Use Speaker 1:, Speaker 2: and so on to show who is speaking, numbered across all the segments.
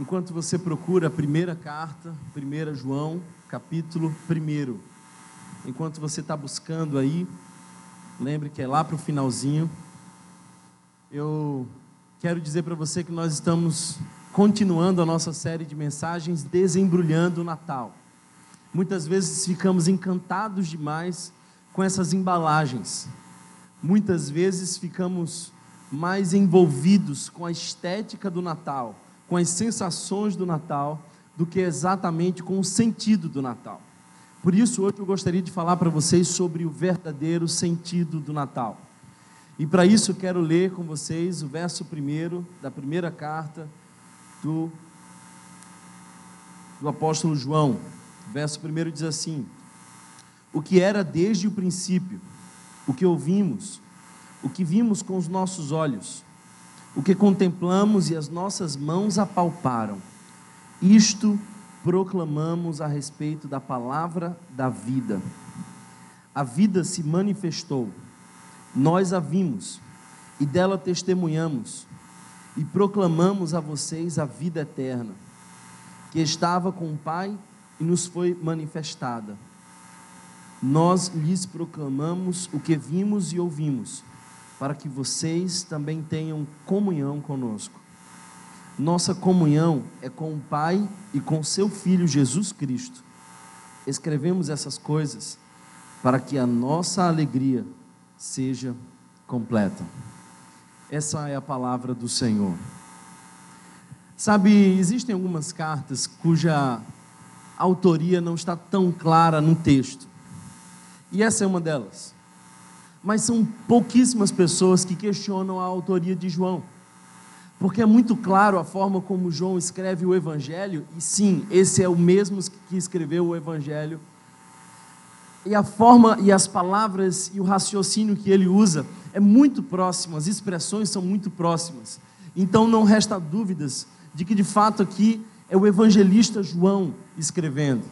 Speaker 1: enquanto você procura a primeira carta, 1 João, capítulo 1. Enquanto você está buscando aí, lembre que é lá para o finalzinho. Eu quero dizer para você que nós estamos continuando a nossa série de mensagens desembrulhando o Natal. Muitas vezes ficamos encantados demais com essas embalagens. Muitas vezes ficamos mais envolvidos com a estética do Natal, com as sensações do Natal, do que exatamente com o sentido do Natal. Por isso, hoje eu gostaria de falar para vocês sobre o verdadeiro sentido do Natal. E para isso, quero ler com vocês o verso primeiro da primeira carta do, do apóstolo João. O verso primeiro diz assim: O que era desde o princípio, o que ouvimos, o que vimos com os nossos olhos, o que contemplamos e as nossas mãos apalparam, isto proclamamos a respeito da palavra da vida. A vida se manifestou, nós a vimos e dela testemunhamos e proclamamos a vocês a vida eterna, que estava com o Pai e nos foi manifestada. Nós lhes proclamamos o que vimos e ouvimos, para que vocês também tenham comunhão conosco. Nossa comunhão é com o Pai e com seu Filho Jesus Cristo. Escrevemos essas coisas para que a nossa alegria seja completa. Essa é a palavra do Senhor. Sabe, existem algumas cartas cuja autoria não está tão clara no texto. E essa é uma delas. Mas são pouquíssimas pessoas que questionam a autoria de João porque é muito claro a forma como João escreve o Evangelho, e sim, esse é o mesmo que escreveu o Evangelho. E a forma e as palavras e o raciocínio que ele usa é muito próximo, as expressões são muito próximas. Então não resta dúvidas de que de fato aqui é o evangelista João escrevendo.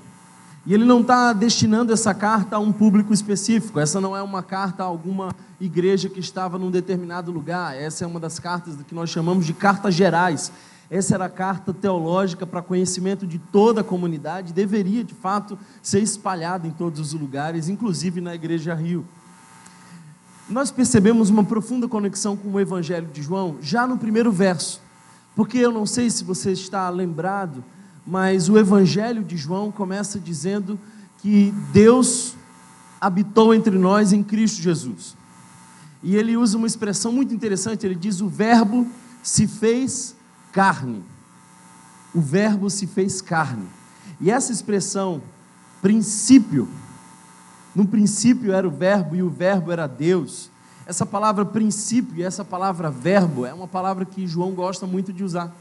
Speaker 1: E ele não está destinando essa carta a um público específico, essa não é uma carta a alguma igreja que estava num determinado lugar, essa é uma das cartas que nós chamamos de cartas gerais. Essa era a carta teológica para conhecimento de toda a comunidade, deveria de fato ser espalhada em todos os lugares, inclusive na Igreja Rio. Nós percebemos uma profunda conexão com o Evangelho de João já no primeiro verso, porque eu não sei se você está lembrado mas o Evangelho de João começa dizendo que Deus habitou entre nós em Cristo Jesus. E ele usa uma expressão muito interessante, ele diz: o Verbo se fez carne. O Verbo se fez carne. E essa expressão, princípio, no princípio era o Verbo e o Verbo era Deus. Essa palavra princípio e essa palavra verbo é uma palavra que João gosta muito de usar.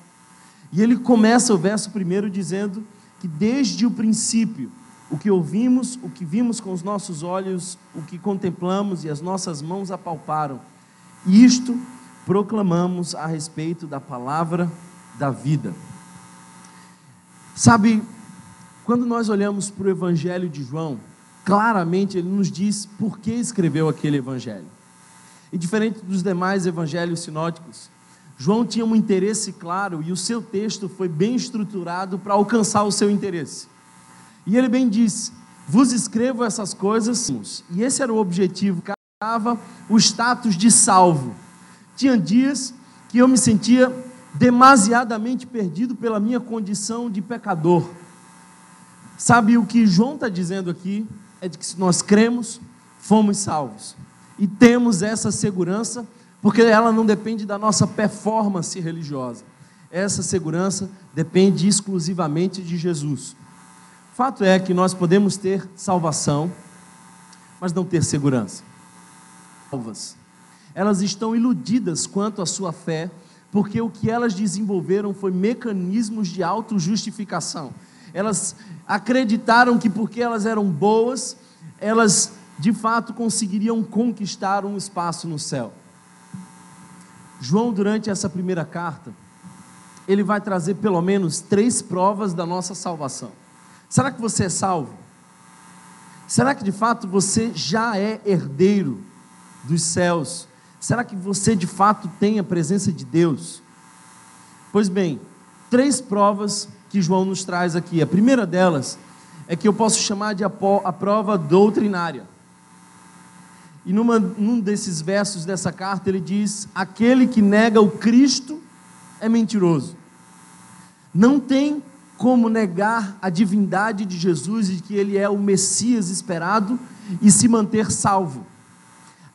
Speaker 1: E ele começa o verso primeiro dizendo que desde o princípio, o que ouvimos, o que vimos com os nossos olhos, o que contemplamos e as nossas mãos apalparam, isto proclamamos a respeito da palavra da vida. Sabe, quando nós olhamos para o Evangelho de João, claramente ele nos diz por que escreveu aquele Evangelho. E diferente dos demais evangelhos sinóticos, João tinha um interesse claro e o seu texto foi bem estruturado para alcançar o seu interesse. E ele bem disse: Vos escrevo essas coisas, e esse era o objetivo, cava o status de salvo. Tinha dias que eu me sentia demasiadamente perdido pela minha condição de pecador. Sabe o que João está dizendo aqui? É de que se nós cremos, fomos salvos. E temos essa segurança porque ela não depende da nossa performance religiosa. Essa segurança depende exclusivamente de Jesus. Fato é que nós podemos ter salvação, mas não ter segurança. Salvas. Elas estão iludidas quanto à sua fé, porque o que elas desenvolveram foi mecanismos de autojustificação. Elas acreditaram que porque elas eram boas, elas de fato conseguiriam conquistar um espaço no céu. João, durante essa primeira carta, ele vai trazer pelo menos três provas da nossa salvação. Será que você é salvo? Será que de fato você já é herdeiro dos céus? Será que você de fato tem a presença de Deus? Pois bem, três provas que João nos traz aqui. A primeira delas é que eu posso chamar de a prova doutrinária. E numa, num desses versos dessa carta ele diz: Aquele que nega o Cristo é mentiroso. Não tem como negar a divindade de Jesus e que ele é o Messias esperado e se manter salvo.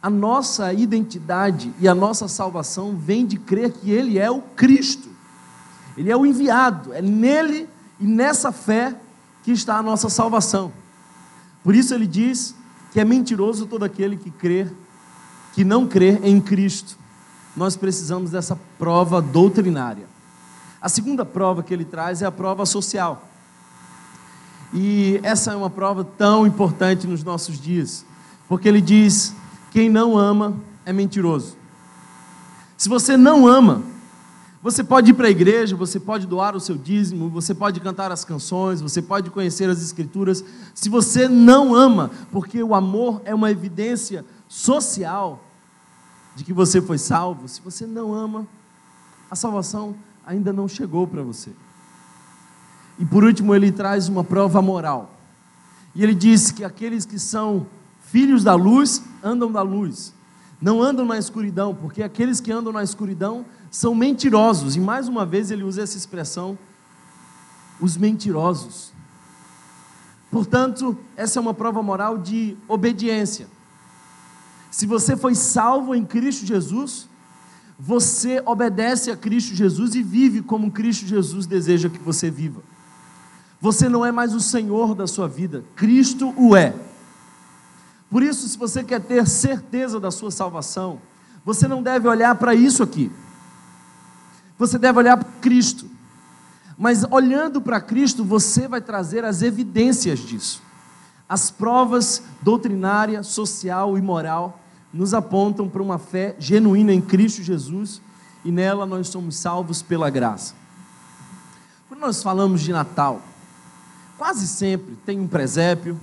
Speaker 1: A nossa identidade e a nossa salvação vem de crer que ele é o Cristo. Ele é o enviado, é nele e nessa fé que está a nossa salvação. Por isso ele diz que é mentiroso todo aquele que crê, que não crê em Cristo. Nós precisamos dessa prova doutrinária. A segunda prova que ele traz é a prova social. E essa é uma prova tão importante nos nossos dias, porque ele diz: quem não ama é mentiroso. Se você não ama, você pode ir para a igreja, você pode doar o seu dízimo, você pode cantar as canções, você pode conhecer as escrituras. Se você não ama, porque o amor é uma evidência social de que você foi salvo, se você não ama, a salvação ainda não chegou para você. E por último, ele traz uma prova moral. E ele diz que aqueles que são filhos da luz andam da luz, não andam na escuridão, porque aqueles que andam na escuridão são mentirosos. E mais uma vez ele usa essa expressão, os mentirosos. Portanto, essa é uma prova moral de obediência. Se você foi salvo em Cristo Jesus, você obedece a Cristo Jesus e vive como Cristo Jesus deseja que você viva. Você não é mais o Senhor da sua vida, Cristo o é. Por isso, se você quer ter certeza da sua salvação, você não deve olhar para isso aqui. Você deve olhar para Cristo. Mas olhando para Cristo, você vai trazer as evidências disso. As provas doutrinária, social e moral nos apontam para uma fé genuína em Cristo Jesus e nela nós somos salvos pela graça. Quando nós falamos de Natal, quase sempre tem um presépio,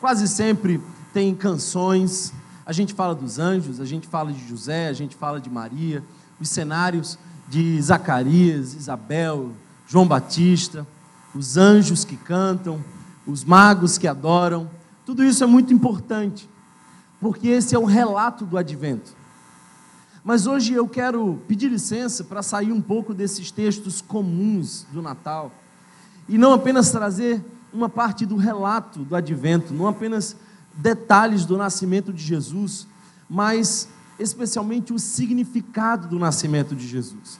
Speaker 1: quase sempre tem canções, a gente fala dos anjos, a gente fala de José, a gente fala de Maria, os cenários de Zacarias, Isabel, João Batista, os anjos que cantam, os magos que adoram, tudo isso é muito importante, porque esse é o relato do advento. Mas hoje eu quero pedir licença para sair um pouco desses textos comuns do Natal e não apenas trazer uma parte do relato do advento, não apenas detalhes do nascimento de Jesus, mas especialmente o significado do nascimento de Jesus.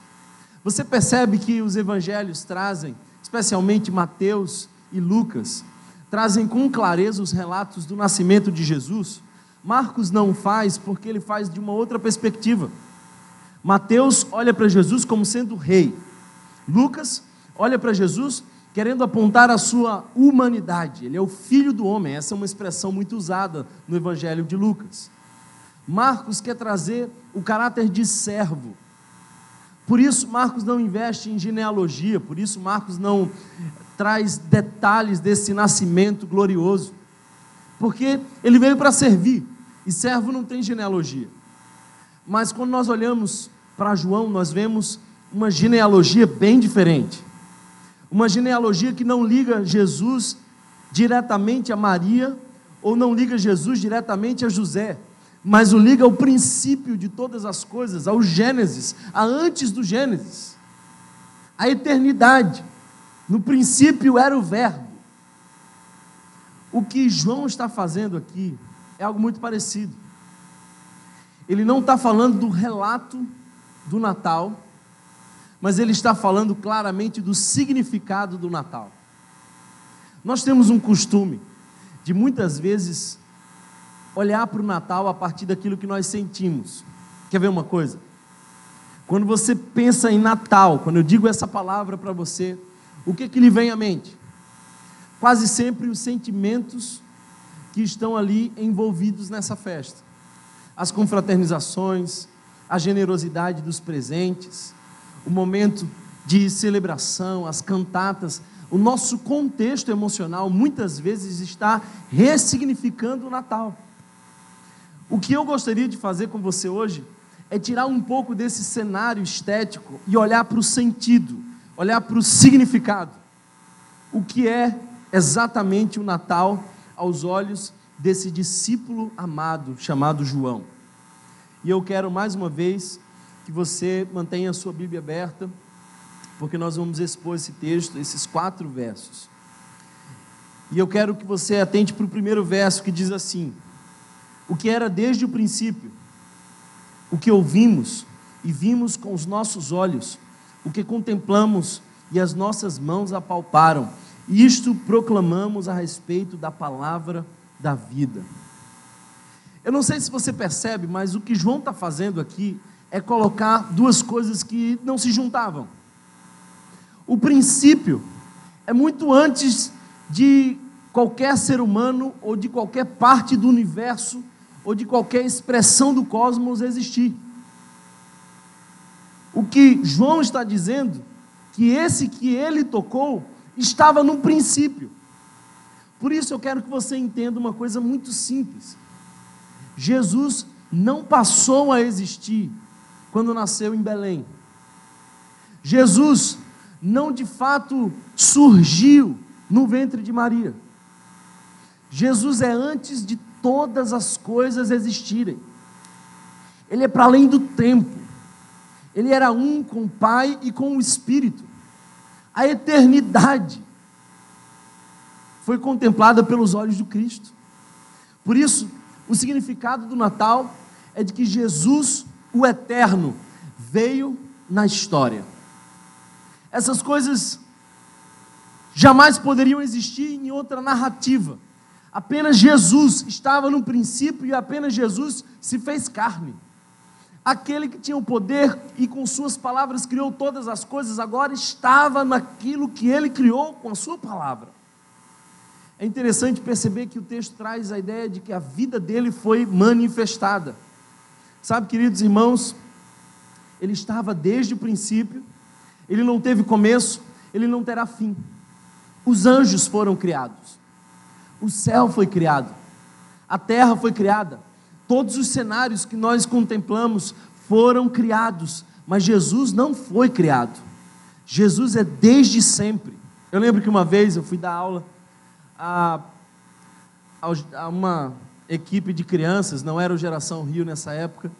Speaker 1: Você percebe que os evangelhos trazem, especialmente Mateus e Lucas, trazem com clareza os relatos do nascimento de Jesus. Marcos não faz porque ele faz de uma outra perspectiva. Mateus olha para Jesus como sendo rei. Lucas olha para Jesus querendo apontar a sua humanidade. Ele é o filho do homem. Essa é uma expressão muito usada no Evangelho de Lucas. Marcos quer trazer o caráter de servo. Por isso, Marcos não investe em genealogia, por isso, Marcos não traz detalhes desse nascimento glorioso, porque ele veio para servir, e servo não tem genealogia. Mas quando nós olhamos para João, nós vemos uma genealogia bem diferente. Uma genealogia que não liga Jesus diretamente a Maria, ou não liga Jesus diretamente a José, mas o liga ao princípio de todas as coisas, ao Gênesis, a antes do Gênesis, a eternidade. No princípio era o Verbo. O que João está fazendo aqui é algo muito parecido. Ele não está falando do relato do Natal, mas ele está falando claramente do significado do Natal. Nós temos um costume de muitas vezes olhar para o Natal a partir daquilo que nós sentimos. Quer ver uma coisa? Quando você pensa em Natal, quando eu digo essa palavra para você, o que, que lhe vem à mente? Quase sempre os sentimentos que estão ali envolvidos nessa festa. As confraternizações, a generosidade dos presentes, o momento de celebração, as cantatas, o nosso contexto emocional muitas vezes está ressignificando o Natal. O que eu gostaria de fazer com você hoje é tirar um pouco desse cenário estético e olhar para o sentido, olhar para o significado. O que é exatamente o Natal aos olhos desse discípulo amado chamado João. E eu quero mais uma vez que você mantenha a sua Bíblia aberta, porque nós vamos expor esse texto, esses quatro versos. E eu quero que você atente para o primeiro verso que diz assim: O que era desde o princípio, o que ouvimos e vimos com os nossos olhos, o que contemplamos e as nossas mãos apalparam, isto proclamamos a respeito da palavra da vida. Eu não sei se você percebe, mas o que João está fazendo aqui é colocar duas coisas que não se juntavam. O princípio é muito antes de qualquer ser humano ou de qualquer parte do universo ou de qualquer expressão do cosmos existir. O que João está dizendo, que esse que ele tocou, estava no princípio. Por isso eu quero que você entenda uma coisa muito simples. Jesus não passou a existir quando nasceu em Belém. Jesus não de fato surgiu no ventre de Maria. Jesus é antes de todas as coisas existirem. Ele é para além do tempo. Ele era um com o Pai e com o Espírito. A eternidade foi contemplada pelos olhos do Cristo. Por isso, o significado do Natal é de que Jesus, o eterno, veio na história. Essas coisas jamais poderiam existir em outra narrativa. Apenas Jesus estava no princípio e apenas Jesus se fez carne. Aquele que tinha o poder e com suas palavras criou todas as coisas, agora estava naquilo que ele criou com a sua palavra. É interessante perceber que o texto traz a ideia de que a vida dele foi manifestada. Sabe, queridos irmãos, ele estava desde o princípio, ele não teve começo, ele não terá fim. Os anjos foram criados, o céu foi criado, a terra foi criada, todos os cenários que nós contemplamos foram criados, mas Jesus não foi criado. Jesus é desde sempre. Eu lembro que uma vez eu fui dar aula a, a uma equipe de crianças, não era o Geração Rio nessa época.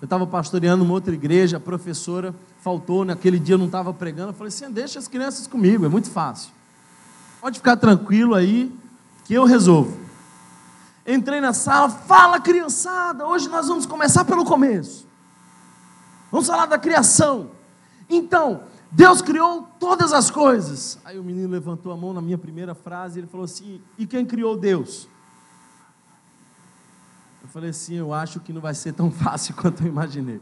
Speaker 1: Eu estava pastoreando uma outra igreja, a professora faltou, naquele dia eu não estava pregando. Eu falei assim: deixa as crianças comigo, é muito fácil. Pode ficar tranquilo aí, que eu resolvo. Entrei na sala, fala criançada, hoje nós vamos começar pelo começo. Vamos falar da criação. Então, Deus criou todas as coisas. Aí o menino levantou a mão na minha primeira frase e ele falou assim: E quem criou Deus? Eu falei assim: Eu acho que não vai ser tão fácil quanto eu imaginei.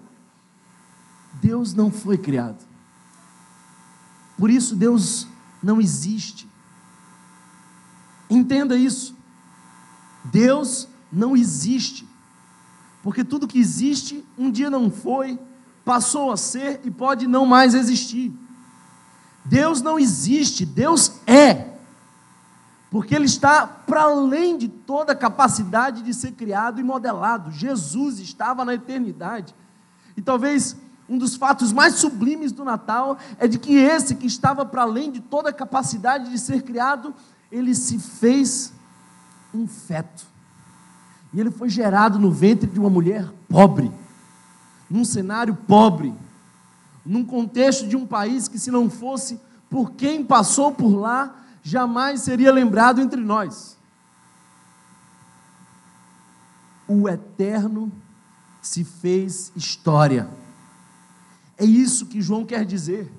Speaker 1: Deus não foi criado. Por isso, Deus não existe. Entenda isso. Deus não existe. Porque tudo que existe, um dia não foi, passou a ser e pode não mais existir. Deus não existe, Deus é. Porque Ele está para além de toda a capacidade de ser criado e modelado. Jesus estava na eternidade. E talvez um dos fatos mais sublimes do Natal é de que esse que estava para além de toda a capacidade de ser criado ele se fez um feto. E ele foi gerado no ventre de uma mulher pobre, num cenário pobre, num contexto de um país que, se não fosse por quem passou por lá, jamais seria lembrado entre nós. O eterno se fez história. É isso que João quer dizer.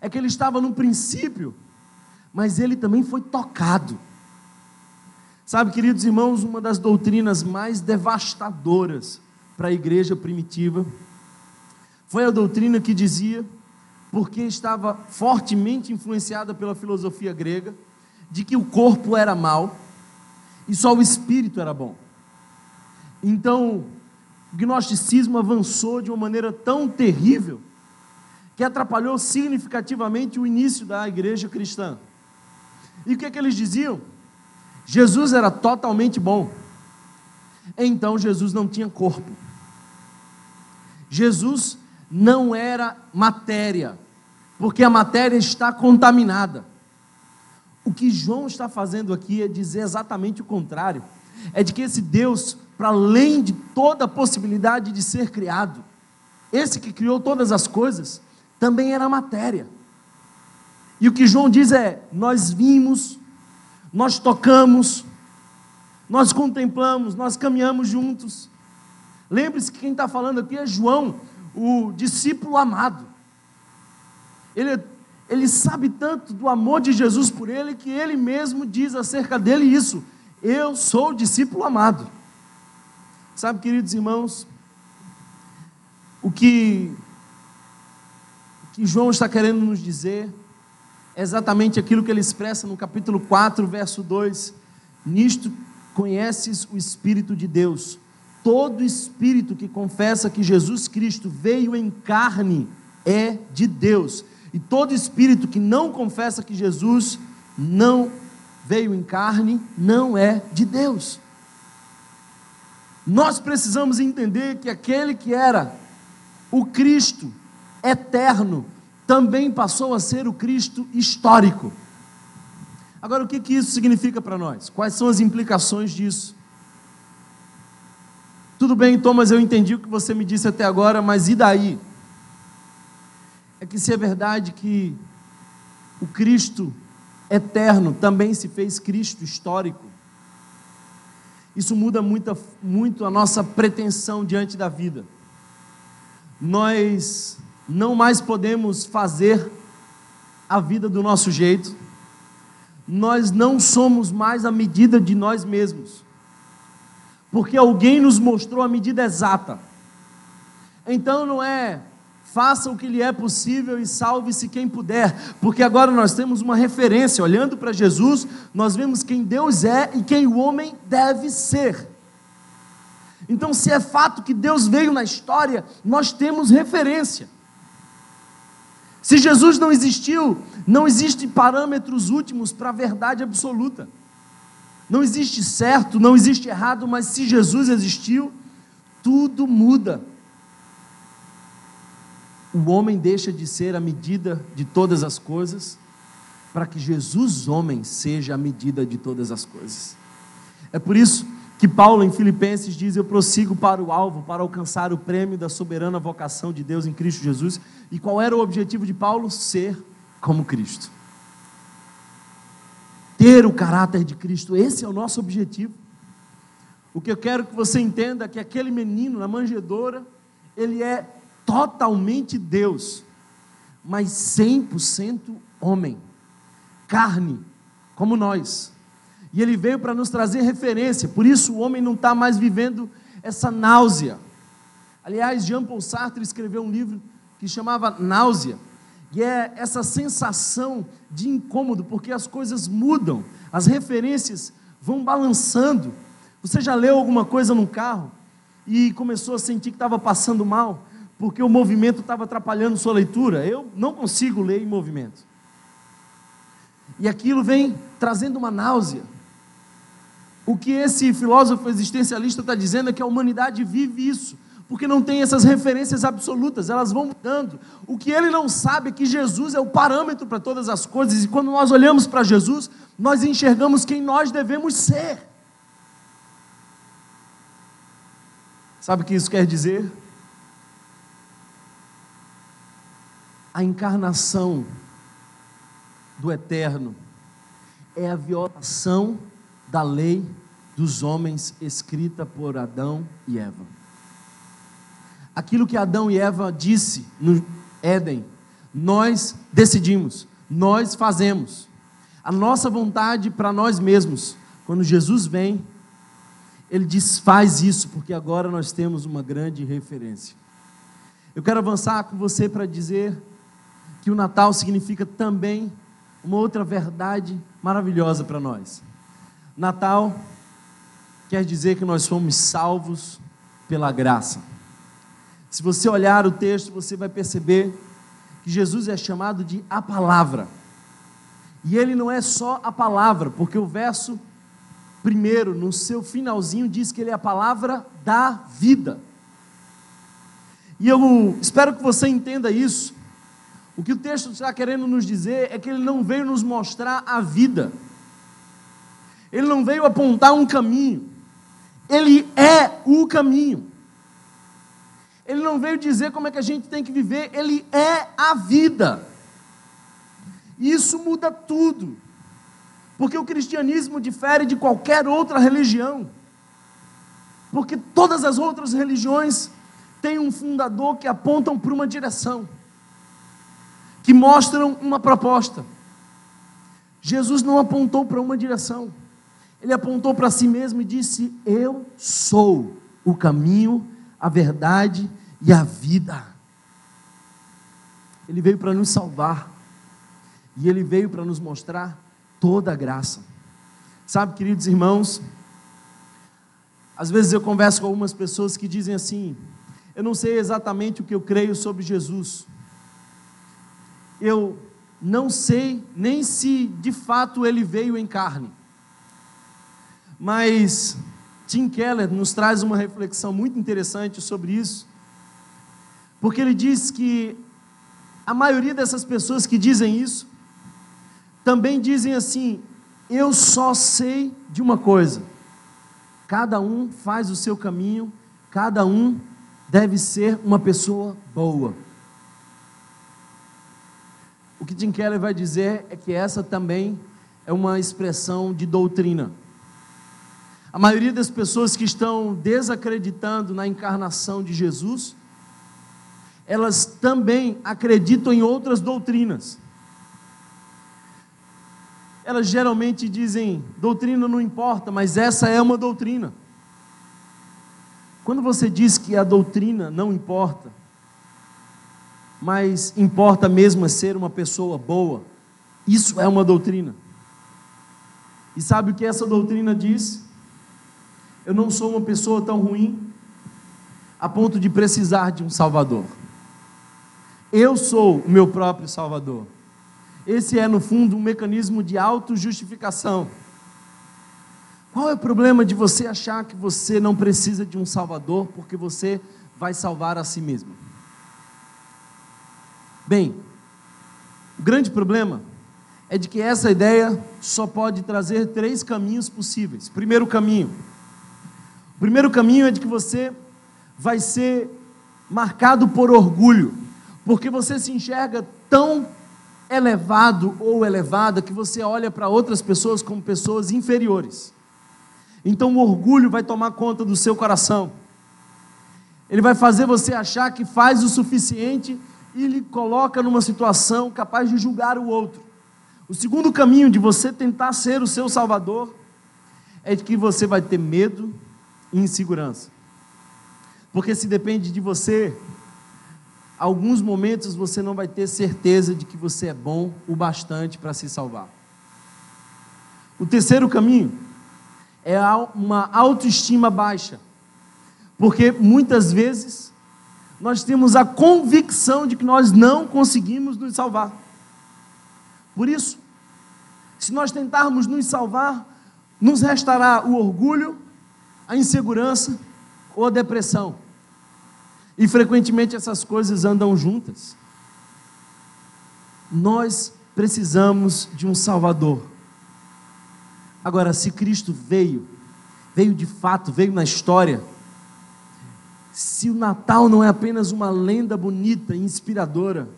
Speaker 1: É que ele estava no princípio mas ele também foi tocado. Sabe, queridos irmãos, uma das doutrinas mais devastadoras para a igreja primitiva foi a doutrina que dizia, porque estava fortemente influenciada pela filosofia grega, de que o corpo era mal e só o espírito era bom. Então, o gnosticismo avançou de uma maneira tão terrível que atrapalhou significativamente o início da igreja cristã. E o que, é que eles diziam? Jesus era totalmente bom. Então Jesus não tinha corpo. Jesus não era matéria. porque a matéria está contaminada. O que João está fazendo aqui é dizer exatamente o contrário. É de que esse Deus, para além de toda a possibilidade de ser criado, esse que criou todas as coisas, também era matéria. E o que João diz é: nós vimos, nós tocamos, nós contemplamos, nós caminhamos juntos. Lembre-se que quem está falando aqui é João, o discípulo amado. Ele, ele sabe tanto do amor de Jesus por ele que ele mesmo diz acerca dele isso: Eu sou o discípulo amado. Sabe, queridos irmãos, o que, o que João está querendo nos dizer exatamente aquilo que ele expressa no capítulo 4, verso 2: Nisto conheces o Espírito de Deus. Todo espírito que confessa que Jesus Cristo veio em carne é de Deus. E todo espírito que não confessa que Jesus não veio em carne não é de Deus. Nós precisamos entender que aquele que era o Cristo eterno também passou a ser o Cristo histórico. Agora, o que, que isso significa para nós? Quais são as implicações disso? Tudo bem, Thomas, eu entendi o que você me disse até agora, mas e daí? É que se é verdade que o Cristo eterno também se fez Cristo histórico, isso muda muito, muito a nossa pretensão diante da vida. Nós não mais podemos fazer a vida do nosso jeito, nós não somos mais a medida de nós mesmos, porque alguém nos mostrou a medida exata. Então não é faça o que lhe é possível e salve-se quem puder, porque agora nós temos uma referência, olhando para Jesus, nós vemos quem Deus é e quem o homem deve ser. Então, se é fato que Deus veio na história, nós temos referência. Se Jesus não existiu, não existem parâmetros últimos para a verdade absoluta. Não existe certo, não existe errado, mas se Jesus existiu, tudo muda. O homem deixa de ser a medida de todas as coisas, para que Jesus, homem, seja a medida de todas as coisas. É por isso que Paulo em Filipenses diz: Eu prossigo para o alvo, para alcançar o prêmio da soberana vocação de Deus em Cristo Jesus. E qual era o objetivo de Paulo? Ser como Cristo. Ter o caráter de Cristo, esse é o nosso objetivo. O que eu quero que você entenda é que aquele menino na manjedoura, ele é totalmente Deus, mas 100% homem, carne, como nós. E ele veio para nos trazer referência, por isso o homem não está mais vivendo essa náusea. Aliás, Jean Paul Sartre escreveu um livro que chamava Náusea, e é essa sensação de incômodo, porque as coisas mudam, as referências vão balançando. Você já leu alguma coisa num carro e começou a sentir que estava passando mal, porque o movimento estava atrapalhando sua leitura? Eu não consigo ler em movimento. E aquilo vem trazendo uma náusea. O que esse filósofo existencialista está dizendo é que a humanidade vive isso, porque não tem essas referências absolutas, elas vão mudando. O que ele não sabe é que Jesus é o parâmetro para todas as coisas, e quando nós olhamos para Jesus, nós enxergamos quem nós devemos ser. Sabe o que isso quer dizer? A encarnação do eterno é a violação da lei dos homens escrita por Adão e Eva. Aquilo que Adão e Eva disse no Éden, nós decidimos, nós fazemos. A nossa vontade para nós mesmos. Quando Jesus vem, ele desfaz isso, porque agora nós temos uma grande referência. Eu quero avançar com você para dizer que o Natal significa também uma outra verdade maravilhosa para nós. Natal quer dizer que nós fomos salvos pela graça. Se você olhar o texto, você vai perceber que Jesus é chamado de a palavra. E ele não é só a palavra, porque o verso primeiro, no seu finalzinho, diz que ele é a palavra da vida. E eu espero que você entenda isso, O que o texto está querendo nos dizer é que ele não veio nos mostrar a vida, ele não veio apontar um caminho, ele é o caminho. Ele não veio dizer como é que a gente tem que viver, ele é a vida. E isso muda tudo. Porque o cristianismo difere de qualquer outra religião. Porque todas as outras religiões têm um fundador que apontam para uma direção, que mostram uma proposta. Jesus não apontou para uma direção, ele apontou para si mesmo e disse: Eu sou o caminho, a verdade e a vida. Ele veio para nos salvar, e ele veio para nos mostrar toda a graça. Sabe, queridos irmãos, às vezes eu converso com algumas pessoas que dizem assim: eu não sei exatamente o que eu creio sobre Jesus. Eu não sei nem se de fato ele veio em carne. Mas Tim Keller nos traz uma reflexão muito interessante sobre isso, porque ele diz que a maioria dessas pessoas que dizem isso também dizem assim: eu só sei de uma coisa Cada um faz o seu caminho, cada um deve ser uma pessoa boa. O que Tim Keller vai dizer é que essa também é uma expressão de doutrina. A maioria das pessoas que estão desacreditando na encarnação de Jesus, elas também acreditam em outras doutrinas elas geralmente dizem: doutrina não importa, mas essa é uma doutrina. Quando você diz que a doutrina não importa, mas importa mesmo é ser uma pessoa boa, isso é uma doutrina. E sabe o que essa doutrina diz? Eu não sou uma pessoa tão ruim a ponto de precisar de um Salvador. Eu sou o meu próprio Salvador. Esse é, no fundo, um mecanismo de autojustificação. Qual é o problema de você achar que você não precisa de um Salvador porque você vai salvar a si mesmo? Bem, o grande problema é de que essa ideia só pode trazer três caminhos possíveis. Primeiro caminho. O primeiro caminho é de que você vai ser marcado por orgulho, porque você se enxerga tão elevado ou elevada que você olha para outras pessoas como pessoas inferiores. Então o orgulho vai tomar conta do seu coração. Ele vai fazer você achar que faz o suficiente e lhe coloca numa situação capaz de julgar o outro. O segundo caminho de você tentar ser o seu salvador é de que você vai ter medo insegurança. Porque se depende de você, alguns momentos você não vai ter certeza de que você é bom o bastante para se salvar. O terceiro caminho é uma autoestima baixa, porque muitas vezes nós temos a convicção de que nós não conseguimos nos salvar. Por isso, se nós tentarmos nos salvar, nos restará o orgulho, a insegurança ou a depressão. E frequentemente essas coisas andam juntas. Nós precisamos de um Salvador. Agora, se Cristo veio, veio de fato, veio na história, se o Natal não é apenas uma lenda bonita e inspiradora,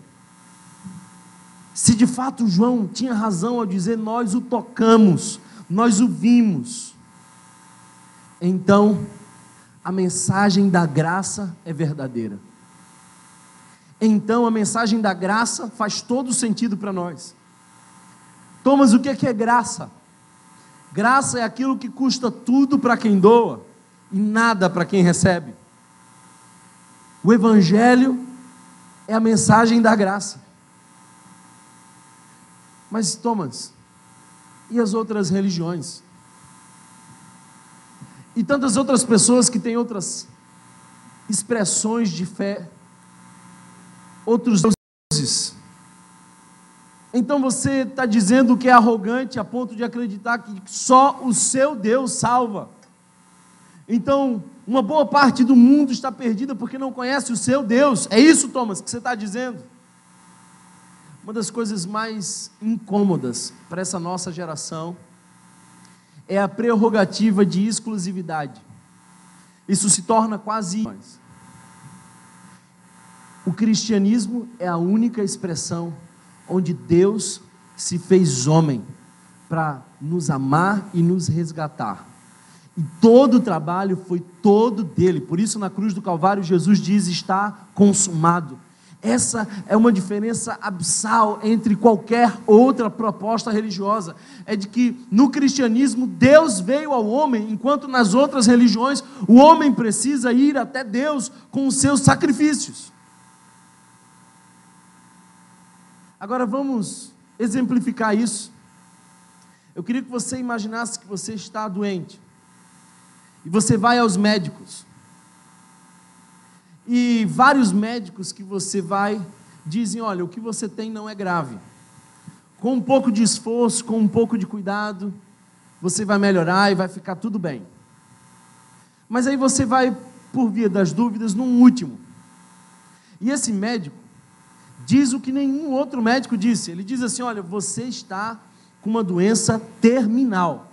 Speaker 1: se de fato João tinha razão ao dizer nós o tocamos, nós o vimos, então a mensagem da graça é verdadeira. Então a mensagem da graça faz todo sentido para nós. Thomas, o que é, é graça? Graça é aquilo que custa tudo para quem doa e nada para quem recebe. O Evangelho é a mensagem da graça. Mas, Thomas, e as outras religiões? E tantas outras pessoas que têm outras expressões de fé, outros deuses. Então você está dizendo que é arrogante a ponto de acreditar que só o seu Deus salva. Então, uma boa parte do mundo está perdida porque não conhece o seu Deus. É isso, Thomas, que você está dizendo? uma das coisas mais incômodas para essa nossa geração é a prerrogativa de exclusividade. Isso se torna quase. O cristianismo é a única expressão onde Deus se fez homem para nos amar e nos resgatar. E todo o trabalho foi todo dele. Por isso, na cruz do Calvário, Jesus diz: está consumado. Essa é uma diferença abissal entre qualquer outra proposta religiosa. É de que no cristianismo Deus veio ao homem, enquanto nas outras religiões o homem precisa ir até Deus com os seus sacrifícios. Agora vamos exemplificar isso. Eu queria que você imaginasse que você está doente e você vai aos médicos. E vários médicos que você vai dizem: olha, o que você tem não é grave. Com um pouco de esforço, com um pouco de cuidado, você vai melhorar e vai ficar tudo bem. Mas aí você vai, por via das dúvidas, num último. E esse médico diz o que nenhum outro médico disse. Ele diz assim: olha, você está com uma doença terminal.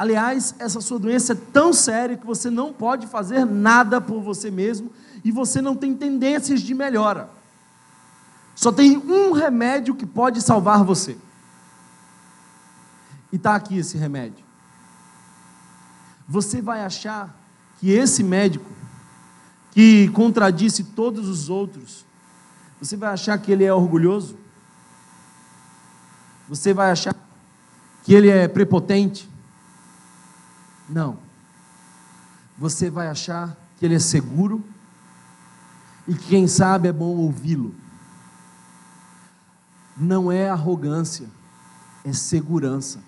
Speaker 1: Aliás, essa sua doença é tão séria que você não pode fazer nada por você mesmo e você não tem tendências de melhora. Só tem um remédio que pode salvar você. E está aqui esse remédio. Você vai achar que esse médico, que contradisse todos os outros, você vai achar que ele é orgulhoso? Você vai achar que ele é prepotente? Não. Você vai achar que ele é seguro e que, quem sabe, é bom ouvi-lo. Não é arrogância, é segurança.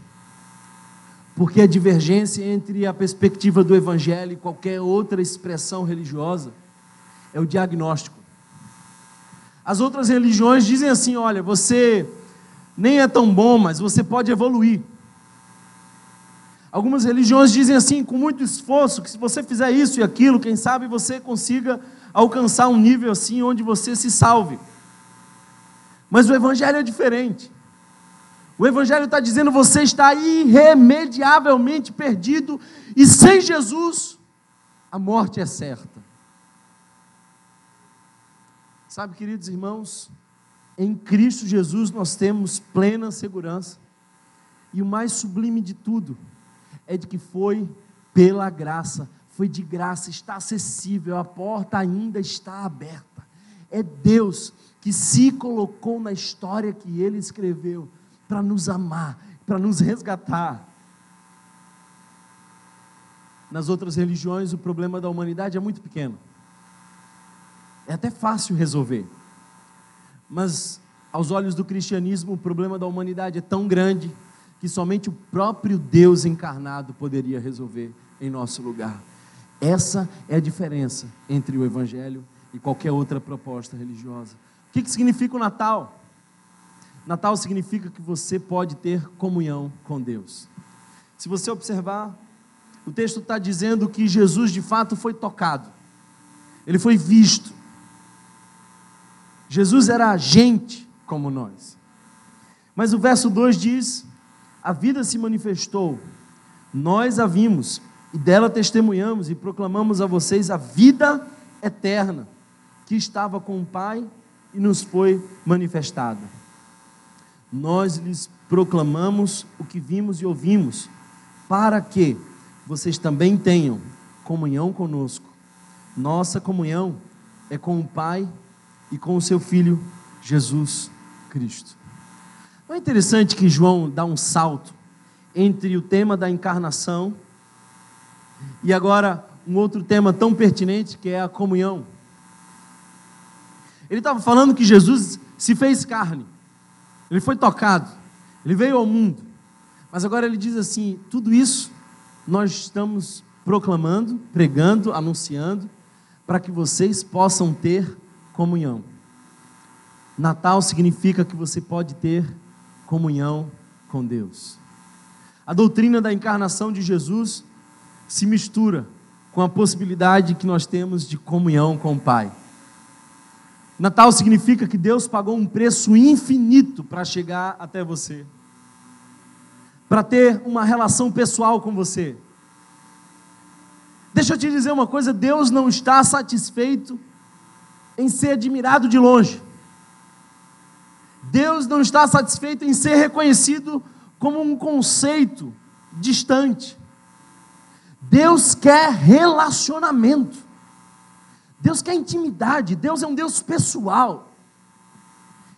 Speaker 1: Porque a divergência entre a perspectiva do Evangelho e qualquer outra expressão religiosa é o diagnóstico. As outras religiões dizem assim: olha, você nem é tão bom, mas você pode evoluir. Algumas religiões dizem assim, com muito esforço, que se você fizer isso e aquilo, quem sabe você consiga alcançar um nível assim onde você se salve. Mas o Evangelho é diferente. O Evangelho está dizendo você está irremediavelmente perdido e sem Jesus a morte é certa. Sabe, queridos irmãos, em Cristo Jesus nós temos plena segurança. E o mais sublime de tudo é de que foi pela graça, foi de graça, está acessível, a porta ainda está aberta. É Deus que se colocou na história que ele escreveu para nos amar, para nos resgatar. Nas outras religiões, o problema da humanidade é muito pequeno. É até fácil resolver. Mas, aos olhos do cristianismo, o problema da humanidade é tão grande que somente o próprio Deus encarnado poderia resolver em nosso lugar. Essa é a diferença entre o Evangelho e qualquer outra proposta religiosa. O que, que significa o Natal? Natal significa que você pode ter comunhão com Deus. Se você observar, o texto está dizendo que Jesus de fato foi tocado, ele foi visto. Jesus era gente como nós. Mas o verso 2 diz a vida se manifestou, nós a vimos e dela testemunhamos e proclamamos a vocês a vida eterna que estava com o Pai e nos foi manifestada. Nós lhes proclamamos o que vimos e ouvimos, para que vocês também tenham comunhão conosco. Nossa comunhão é com o Pai e com o seu Filho Jesus Cristo. Não é interessante que João dá um salto entre o tema da encarnação e agora um outro tema tão pertinente que é a comunhão. Ele estava falando que Jesus se fez carne, ele foi tocado, ele veio ao mundo, mas agora ele diz assim: tudo isso nós estamos proclamando, pregando, anunciando, para que vocês possam ter comunhão. Natal significa que você pode ter comunhão com Deus. A doutrina da encarnação de Jesus se mistura com a possibilidade que nós temos de comunhão com o Pai. Natal significa que Deus pagou um preço infinito para chegar até você, para ter uma relação pessoal com você. Deixa eu te dizer uma coisa: Deus não está satisfeito em ser admirado de longe. Deus não está satisfeito em ser reconhecido como um conceito distante. Deus quer relacionamento. Deus quer intimidade. Deus é um Deus pessoal.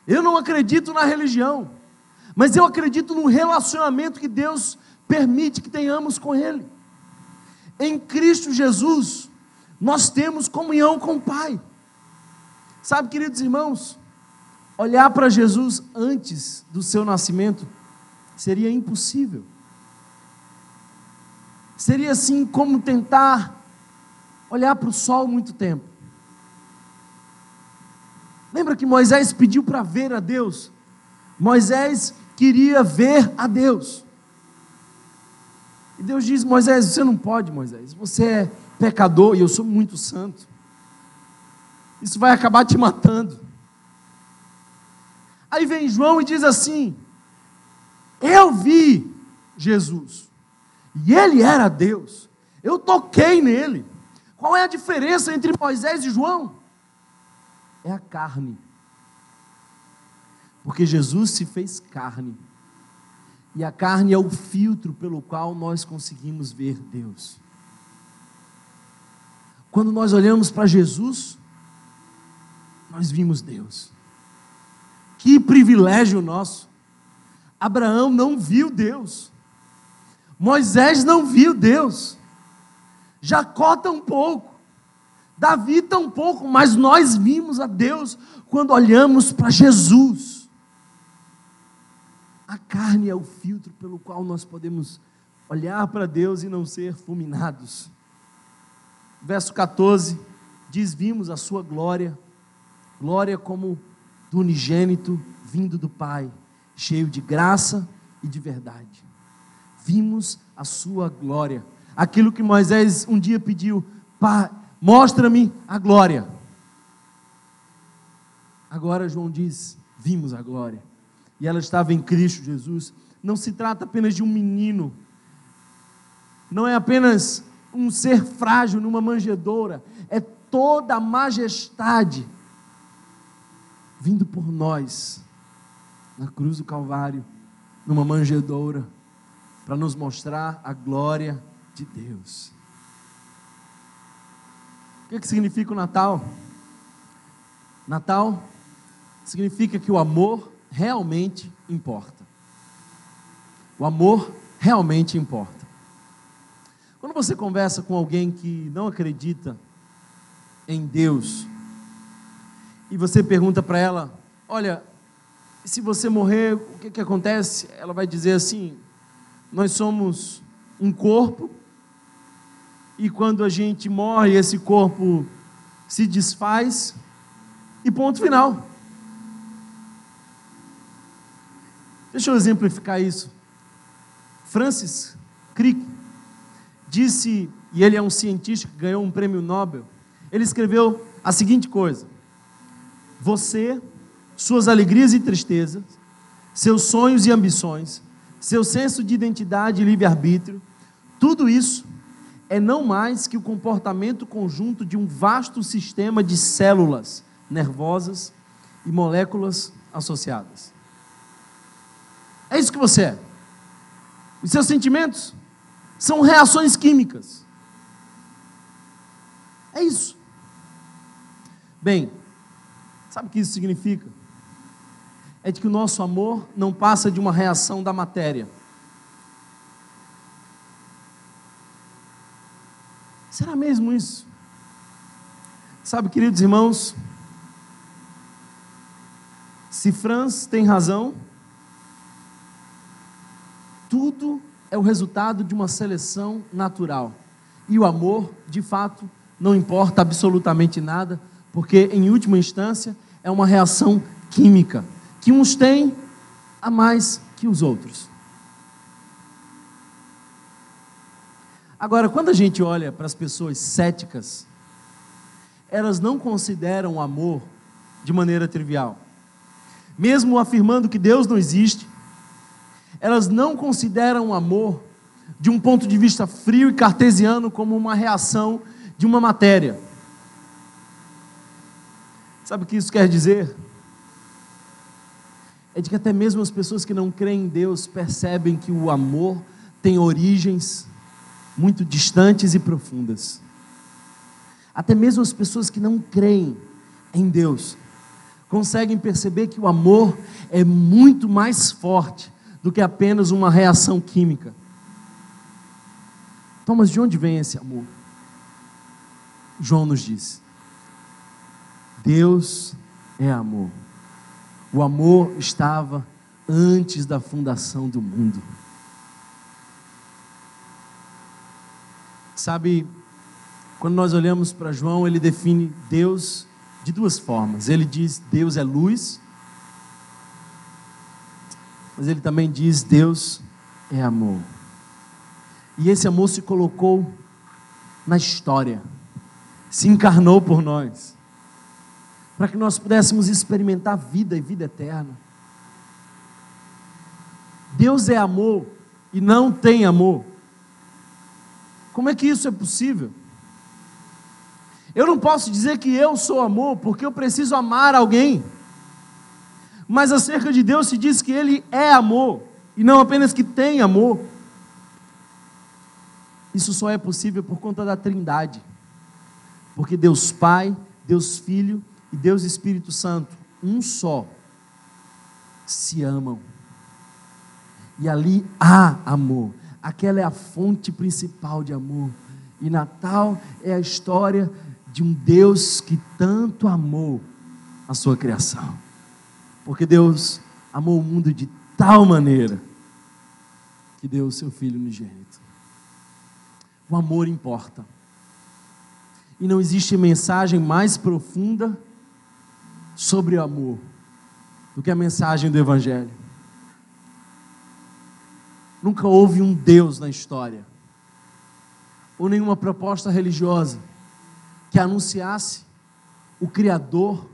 Speaker 1: Eu não acredito na religião, mas eu acredito no relacionamento que Deus permite que tenhamos com Ele. Em Cristo Jesus, nós temos comunhão com o Pai. Sabe, queridos irmãos, olhar para Jesus antes do seu nascimento seria impossível. Seria assim como tentar olhar para o sol muito tempo. Lembra que Moisés pediu para ver a Deus? Moisés queria ver a Deus. E Deus diz: Moisés, você não pode, Moisés. Você é pecador e eu sou muito santo. Isso vai acabar te matando. Aí vem João e diz assim: Eu vi Jesus, e ele era Deus, eu toquei nele. Qual é a diferença entre Moisés e João? É a carne. Porque Jesus se fez carne. E a carne é o filtro pelo qual nós conseguimos ver Deus. Quando nós olhamos para Jesus, nós vimos Deus. Que privilégio nosso. Abraão não viu Deus. Moisés não viu Deus. Jacó tampouco. Davi tampouco, mas nós vimos a Deus quando olhamos para Jesus. A carne é o filtro pelo qual nós podemos olhar para Deus e não ser fulminados. Verso 14 diz: Vimos a sua glória, glória como do unigênito vindo do Pai, cheio de graça e de verdade. Vimos a sua glória. Aquilo que Moisés um dia pediu, Pai, mostra-me a glória. Agora João diz: vimos a glória. E ela estava em Cristo Jesus. Não se trata apenas de um menino, não é apenas um ser frágil numa manjedoura, é toda a majestade vindo por nós, na cruz do Calvário, numa manjedoura, para nos mostrar a glória de Deus. O que, que significa o Natal? Natal significa que o amor realmente importa. O amor realmente importa. Quando você conversa com alguém que não acredita em Deus, e você pergunta para ela: Olha, se você morrer, o que, que acontece? Ela vai dizer assim: Nós somos um corpo, e quando a gente morre, esse corpo se desfaz, e ponto final. Deixa eu exemplificar isso. Francis Crick disse, e ele é um cientista que ganhou um prêmio Nobel, ele escreveu a seguinte coisa: você, suas alegrias e tristezas, seus sonhos e ambições, seu senso de identidade e livre-arbítrio, tudo isso é não mais que o comportamento conjunto de um vasto sistema de células nervosas e moléculas associadas. É isso que você é. Os seus sentimentos são reações químicas. É isso. Bem, Sabe o que isso significa? É de que o nosso amor não passa de uma reação da matéria. Será mesmo isso? Sabe, queridos irmãos, se Franz tem razão, tudo é o resultado de uma seleção natural. E o amor, de fato, não importa absolutamente nada, porque em última instância é uma reação química, que uns têm a mais que os outros. Agora, quando a gente olha para as pessoas céticas, elas não consideram o amor de maneira trivial. Mesmo afirmando que Deus não existe, elas não consideram o amor de um ponto de vista frio e cartesiano como uma reação de uma matéria. Sabe o que isso quer dizer? É de que até mesmo as pessoas que não creem em Deus percebem que o amor tem origens muito distantes e profundas. Até mesmo as pessoas que não creem em Deus conseguem perceber que o amor é muito mais forte do que apenas uma reação química. Então, mas de onde vem esse amor? João nos diz: Deus é amor. O amor estava antes da fundação do mundo. Sabe, quando nós olhamos para João, ele define Deus de duas formas. Ele diz: Deus é luz, mas ele também diz: Deus é amor. E esse amor se colocou na história, se encarnou por nós, para que nós pudéssemos experimentar vida e vida eterna. Deus é amor e não tem amor. Como é que isso é possível? Eu não posso dizer que eu sou amor, porque eu preciso amar alguém. Mas acerca de Deus se diz que Ele é amor, e não apenas que tem amor. Isso só é possível por conta da Trindade. Porque Deus Pai, Deus Filho e Deus Espírito Santo, um só, se amam. E ali há amor. Aquela é a fonte principal de amor. E Natal é a história de um Deus que tanto amou a sua criação. Porque Deus amou o mundo de tal maneira que deu o seu filho unigênito. O amor importa. E não existe mensagem mais profunda sobre o amor do que a mensagem do Evangelho. Nunca houve um Deus na história, ou nenhuma proposta religiosa, que anunciasse o Criador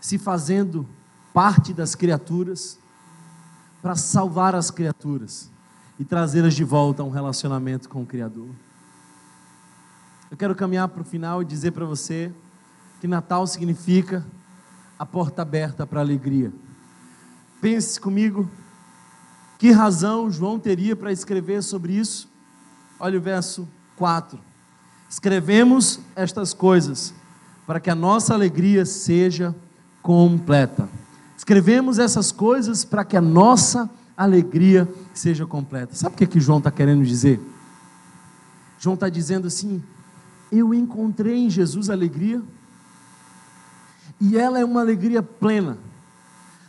Speaker 1: se fazendo parte das criaturas para salvar as criaturas e trazê-las de volta a um relacionamento com o Criador. Eu quero caminhar para o final e dizer para você que Natal significa a porta aberta para a alegria. Pense comigo, que razão João teria para escrever sobre isso? Olha o verso 4. Escrevemos estas coisas para que a nossa alegria seja completa. Escrevemos essas coisas para que a nossa alegria seja completa. Sabe o que, é que João está querendo dizer? João está dizendo assim: eu encontrei em Jesus alegria, e ela é uma alegria plena.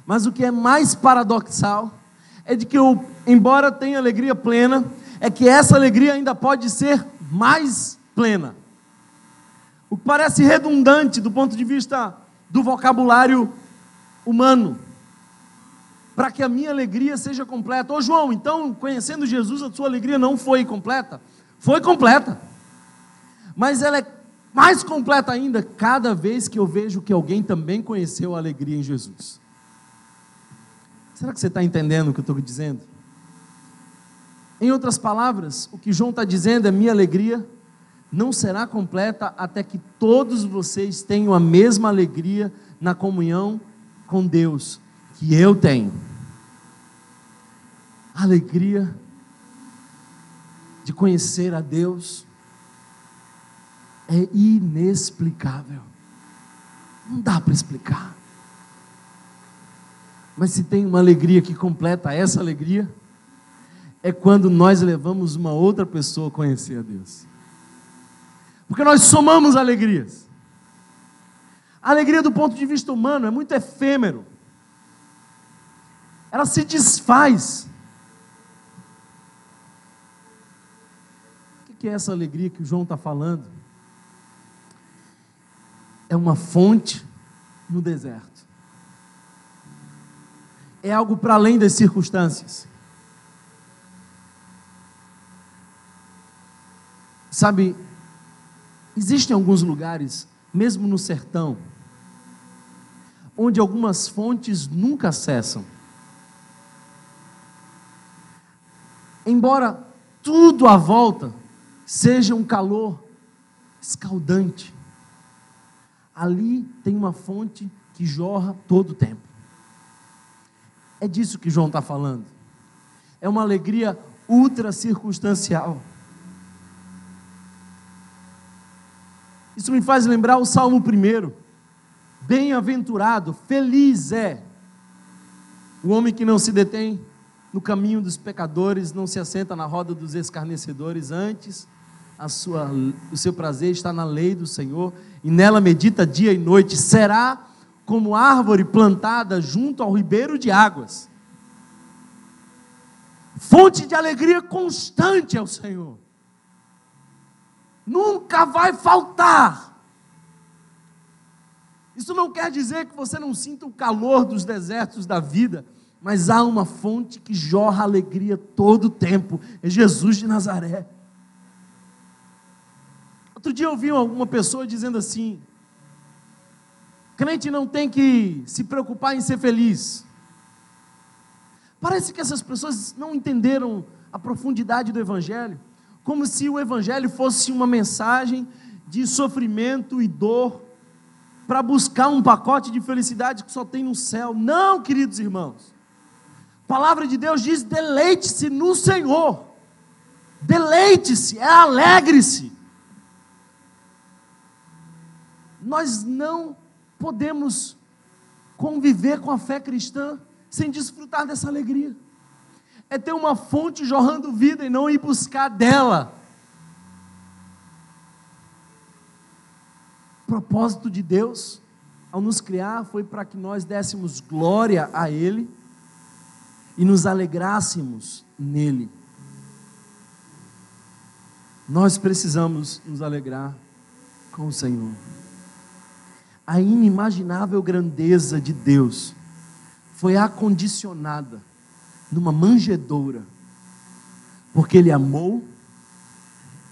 Speaker 1: Mas o que é mais paradoxal é de que eu, embora tenha alegria plena, é que essa alegria ainda pode ser mais plena. O que parece redundante do ponto de vista do vocabulário humano. Para que a minha alegria seja completa. Ô João, então, conhecendo Jesus, a sua alegria não foi completa? Foi completa. Mas ela é mais completa ainda cada vez que eu vejo que alguém também conheceu a alegria em Jesus. Será que você está entendendo o que eu estou dizendo? Em outras palavras, o que João está dizendo é: minha alegria não será completa até que todos vocês tenham a mesma alegria na comunhão com Deus que eu tenho. Alegria de conhecer a Deus é inexplicável. Não dá para explicar. Mas se tem uma alegria que completa essa alegria, é quando nós levamos uma outra pessoa a conhecer a Deus. Porque nós somamos alegrias. A alegria do ponto de vista humano é muito efêmero. Ela se desfaz. O que é essa alegria que o João está falando? É uma fonte no deserto. É algo para além das circunstâncias. Sabe, Existem alguns lugares, mesmo no sertão, onde algumas fontes nunca cessam. Embora tudo à volta seja um calor escaldante, ali tem uma fonte que jorra todo o tempo. É disso que João está falando. É uma alegria ultra circunstancial. Isso me faz lembrar o Salmo 1. Bem-aventurado, feliz é o homem que não se detém no caminho dos pecadores, não se assenta na roda dos escarnecedores, antes a sua, o seu prazer está na lei do Senhor e nela medita dia e noite. Será como árvore plantada junto ao ribeiro de águas, fonte de alegria constante é o Senhor, nunca vai faltar. Isso não quer dizer que você não sinta o calor dos desertos da vida, mas há uma fonte que jorra alegria todo o tempo, é Jesus de Nazaré. Outro dia eu ouvi alguma pessoa dizendo assim: crente não tem que se preocupar em ser feliz. Parece que essas pessoas não entenderam a profundidade do Evangelho, como se o Evangelho fosse uma mensagem de sofrimento e dor para buscar um pacote de felicidade que só tem no céu. Não, queridos irmãos. A palavra de Deus diz: deleite-se no Senhor. Deleite-se, é alegre-se. Nós não podemos conviver com a fé cristã sem desfrutar dessa alegria. É ter uma fonte jorrando vida e não ir buscar dela. O propósito de Deus ao nos criar foi para que nós dessemos glória a Ele e nos alegrássemos nele. Nós precisamos nos alegrar com o Senhor a inimaginável grandeza de Deus foi acondicionada numa manjedoura, porque Ele amou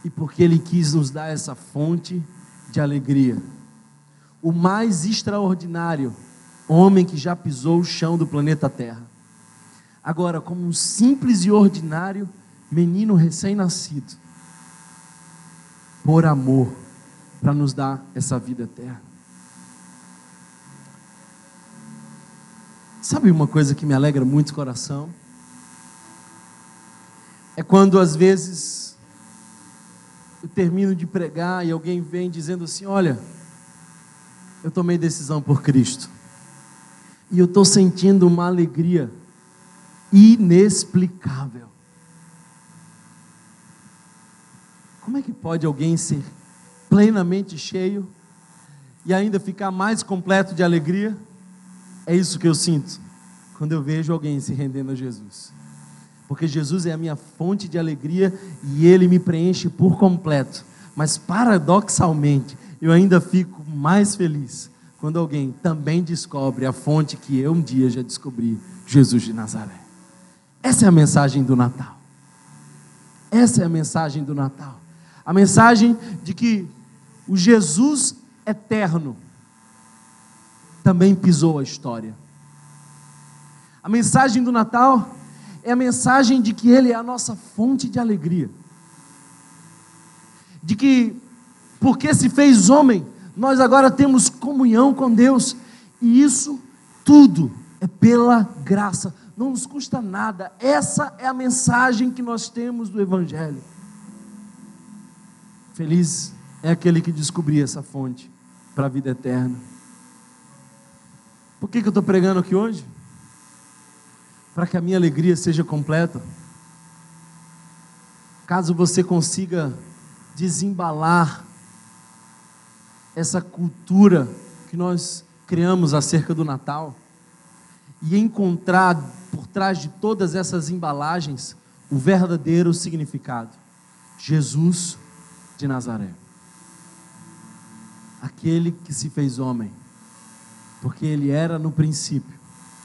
Speaker 1: e porque Ele quis nos dar essa fonte de alegria. O mais extraordinário homem que já pisou o chão do planeta Terra. Agora, como um simples e ordinário menino recém-nascido, por amor, para nos dar essa vida eterna. Sabe uma coisa que me alegra muito o coração? É quando às vezes eu termino de pregar e alguém vem dizendo assim: Olha, eu tomei decisão por Cristo. E eu estou sentindo uma alegria inexplicável. Como é que pode alguém ser plenamente cheio e ainda ficar mais completo de alegria? É isso que eu sinto quando eu vejo alguém se rendendo a Jesus. Porque Jesus é a minha fonte de alegria e ele me preenche por completo. Mas paradoxalmente, eu ainda fico mais feliz quando alguém também descobre a fonte que eu um dia já descobri, Jesus de Nazaré. Essa é a mensagem do Natal. Essa é a mensagem do Natal. A mensagem de que o Jesus eterno também pisou a história. A mensagem do Natal é a mensagem de que Ele é a nossa fonte de alegria. De que, porque se fez homem, nós agora temos comunhão com Deus, e isso tudo é pela graça, não nos custa nada. Essa é a mensagem que nós temos do Evangelho. Feliz é aquele que descobrir essa fonte para a vida eterna. Por que, que eu estou pregando aqui hoje? Para que a minha alegria seja completa. Caso você consiga desembalar essa cultura que nós criamos acerca do Natal e encontrar por trás de todas essas embalagens o verdadeiro significado: Jesus de Nazaré. Aquele que se fez homem porque ele era no princípio